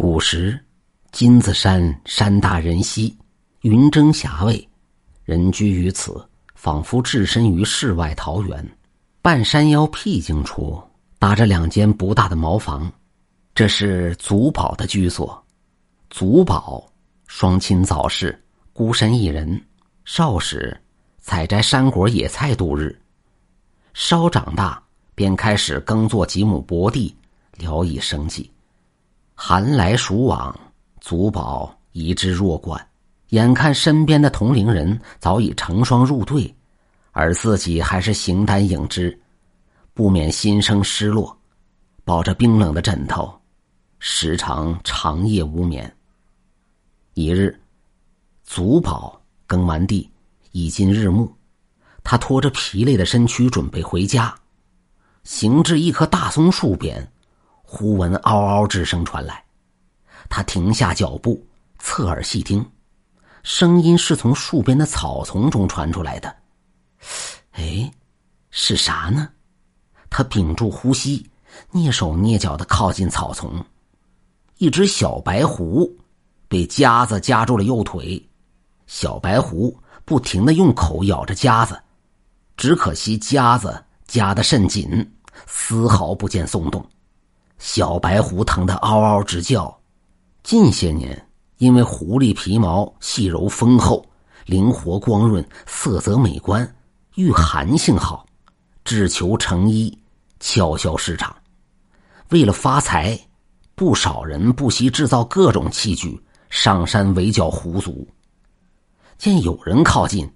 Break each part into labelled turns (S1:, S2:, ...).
S1: 古时，金子山山大人稀，云蒸霞蔚，人居于此，仿佛置身于世外桃源。半山腰僻静处，搭着两间不大的茅房，这是祖宝的居所。祖宝双亲早逝，孤身一人，少时采摘山果野菜度日，稍长大便开始耕作几亩薄地，聊以生计。寒来暑往，祖宝一之弱冠，眼看身边的同龄人早已成双入对，而自己还是形单影只，不免心生失落。抱着冰冷的枕头，时常长夜无眠。一日，祖宝耕完地，已近日暮，他拖着疲累的身躯准备回家，行至一棵大松树边。忽闻嗷嗷之声传来，他停下脚步，侧耳细听，声音是从树边的草丛中传出来的。哎，是啥呢？他屏住呼吸，蹑手蹑脚的靠近草丛。一只小白狐被夹子夹住了右腿，小白狐不停的用口咬着夹子，只可惜夹子夹得甚紧，丝毫不见松动。小白狐疼得嗷嗷直叫。近些年，因为狐狸皮毛细柔丰厚、灵活光润、色泽美观、御寒性好，只求成衣，悄悄市场。为了发财，不少人不惜制造各种器具上山围剿狐族。见有人靠近，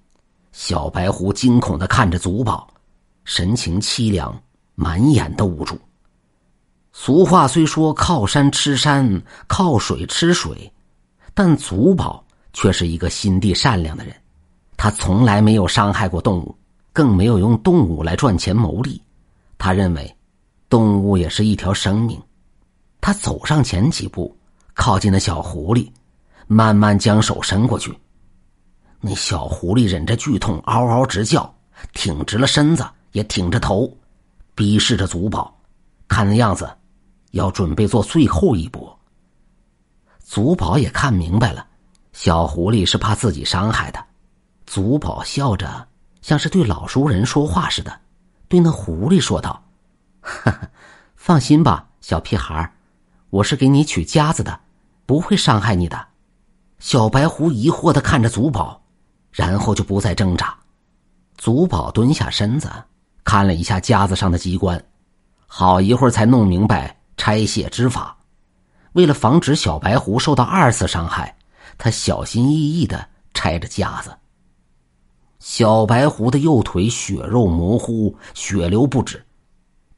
S1: 小白狐惊恐的看着祖宝，神情凄凉，满眼的无助。俗话虽说靠山吃山，靠水吃水，但祖宝却是一个心地善良的人。他从来没有伤害过动物，更没有用动物来赚钱牟利。他认为，动物也是一条生命。他走上前几步，靠近了小狐狸，慢慢将手伸过去。那小狐狸忍着剧痛，嗷嗷直叫，挺直了身子，也挺着头，逼视着祖宝。看那样子。要准备做最后一搏。祖宝也看明白了，小狐狸是怕自己伤害的。祖宝笑着，像是对老熟人说话似的，对那狐狸说道：“哈哈，放心吧，小屁孩我是给你取夹子的，不会伤害你的。”小白狐疑惑的看着祖宝，然后就不再挣扎。祖宝蹲下身子，看了一下夹子上的机关，好一会儿才弄明白。拆卸之法，为了防止小白狐受到二次伤害，他小心翼翼的拆着夹子。小白狐的右腿血肉模糊，血流不止，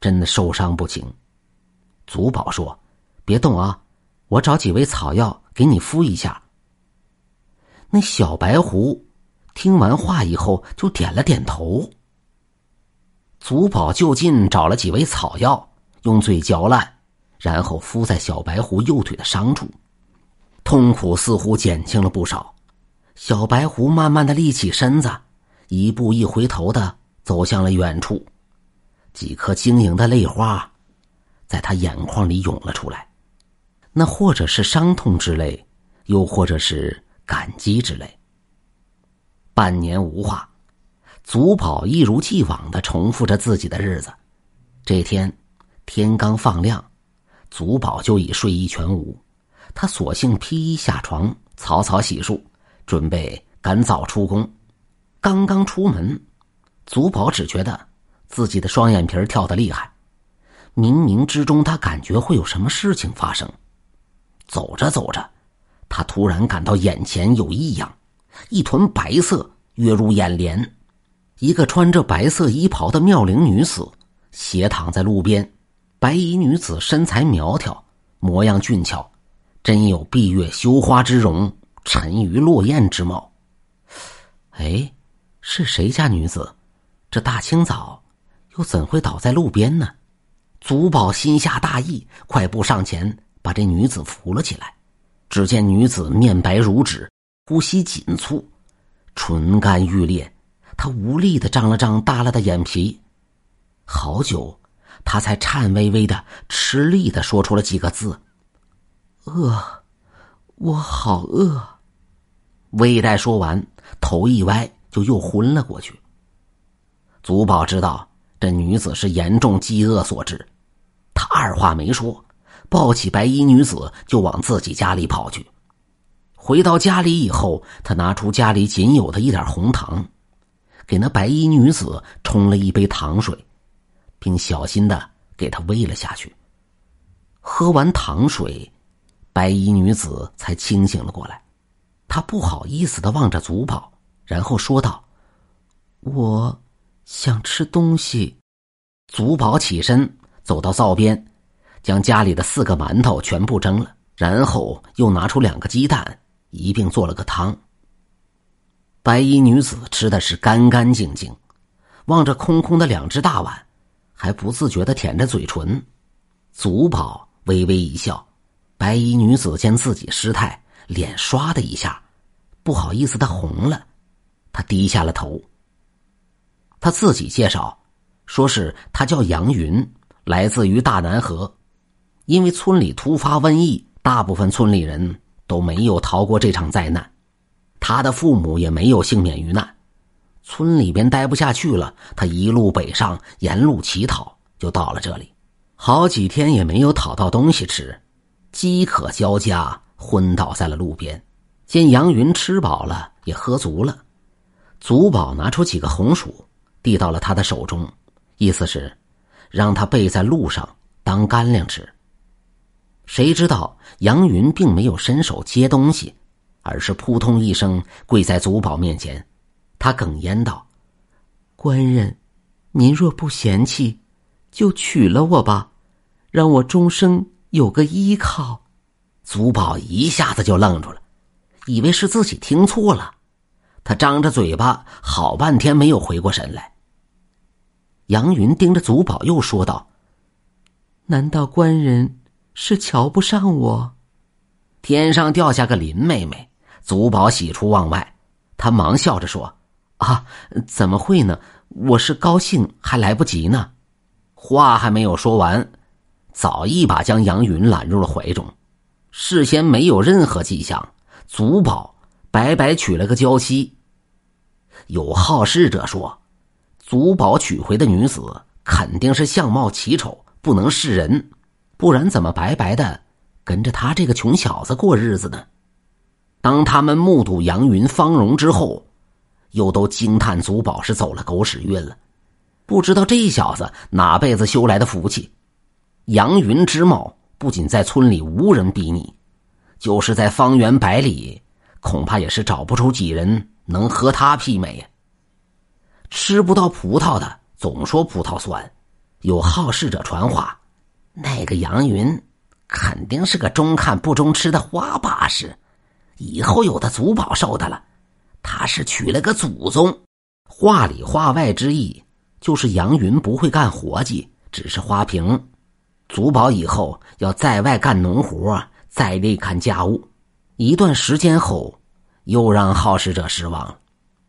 S1: 真的受伤不轻。祖宝说：“别动啊，我找几味草药给你敷一下。”那小白狐听完话以后就点了点头。祖宝就近找了几味草药，用嘴嚼烂。然后敷在小白狐右腿的伤处，痛苦似乎减轻了不少。小白狐慢慢的立起身子，一步一回头的走向了远处。几颗晶莹的泪花，在他眼眶里涌了出来。那或者是伤痛之泪，又或者是感激之泪。半年无话，祖宝一如既往的重复着自己的日子。这天，天刚放亮。祖宝就已睡意全无，他索性披衣下床，草草洗漱，准备赶早出宫。刚刚出门，祖宝只觉得自己的双眼皮跳得厉害，冥冥之中他感觉会有什么事情发生。走着走着，他突然感到眼前有异样，一团白色跃入眼帘，一个穿着白色衣袍的妙龄女子斜躺在路边。白衣女子身材苗条，模样俊俏，真有闭月羞花之容，沉鱼落雁之貌。哎，是谁家女子？这大清早，又怎会倒在路边呢？祖宝心下大意，快步上前，把这女子扶了起来。只见女子面白如纸，呼吸紧促，唇干欲裂，她无力的张了张耷拉的眼皮，好久。他才颤巍巍的、吃力的说出了几个字：“饿，我好饿。魏代说完，头一歪，就又昏了过去。祖宝知道这女子是严重饥饿所致，他二话没说，抱起白衣女子就往自己家里跑去。回到家里以后，他拿出家里仅有的一点红糖，给那白衣女子冲了一杯糖水，并小心的给她喂了下去。喝完糖水，白衣女子才清醒了过来。她不好意思的望着祖宝，然后说道：“我想吃东西。”祖宝起身走到灶边，将家里的四个馒头全部蒸了，然后又拿出两个鸡蛋，一并做了个汤。白衣女子吃的是干干净净，望着空空的两只大碗，还不自觉的舔着嘴唇。祖宝。微微一笑，白衣女子见自己失态，脸唰的一下，不好意思的红了。她低下了头。他自己介绍，说是他叫杨云，来自于大南河。因为村里突发瘟疫，大部分村里人都没有逃过这场灾难，他的父母也没有幸免于难。村里边待不下去了，他一路北上，沿路乞讨，就到了这里。好几天也没有讨到东西吃，饥渴交加，昏倒在了路边。见杨云吃饱了，也喝足了，祖宝拿出几个红薯，递到了他的手中，意思是让他备在路上当干粮吃。谁知道杨云并没有伸手接东西，而是扑通一声跪在祖宝面前，他哽咽道：“官人，您若不嫌弃。”就娶了我吧，让我终生有个依靠。祖宝一下子就愣住了，以为是自己听错了。他张着嘴巴，好半天没有回过神来。杨云盯着祖宝，又说道：“难道官人是瞧不上我？”天上掉下个林妹妹，祖宝喜出望外，他忙笑着说：“啊，怎么会呢？我是高兴，还来不及呢。”话还没有说完，早一把将杨云揽入了怀中。事先没有任何迹象，祖宝白白娶了个娇妻。有好事者说，祖宝娶回的女子肯定是相貌奇丑，不能示人，不然怎么白白的跟着他这个穷小子过日子呢？当他们目睹杨云芳容之后，又都惊叹祖宝是走了狗屎运了。不知道这小子哪辈子修来的福气，杨云之貌不仅在村里无人比拟，就是在方圆百里，恐怕也是找不出几人能和他媲美。吃不到葡萄的总说葡萄酸，有好事者传话，那个杨云肯定是个中看不中吃的花把式，以后有的祖宝受的了，他是娶了个祖宗，话里话外之意。就是杨云不会干活计，只是花瓶。祖宝以后要在外干农活，在内看家务。一段时间后，又让好事者失望了。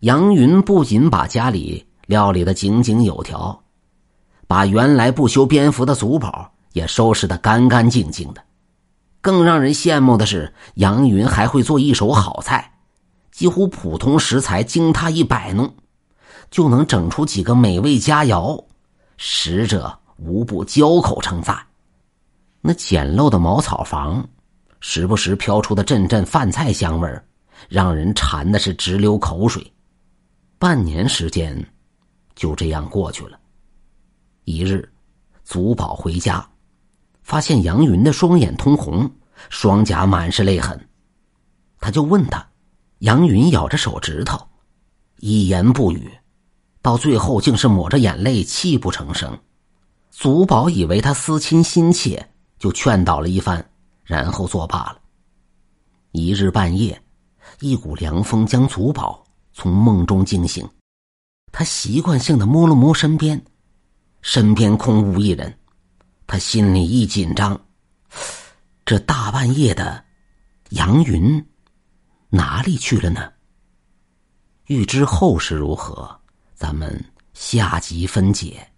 S1: 杨云不仅把家里料理的井井有条，把原来不修边幅的祖宝也收拾的干干净净的。更让人羡慕的是，杨云还会做一手好菜，几乎普通食材经他一摆弄。就能整出几个美味佳肴，食者无不交口称赞。那简陋的茅草房，时不时飘出的阵阵饭菜香味让人馋的是直流口水。半年时间，就这样过去了。一日，祖宝回家，发现杨云的双眼通红，双颊满是泪痕，他就问他，杨云咬着手指头，一言不语。到最后，竟是抹着眼泪，泣不成声。祖宝以为他思亲心切，就劝导了一番，然后作罢了。一日半夜，一股凉风将祖宝从梦中惊醒，他习惯性的摸了摸身边，身边空无一人，他心里一紧张，这大半夜的，杨云哪里去了呢？欲知后事如何？咱们下集分解。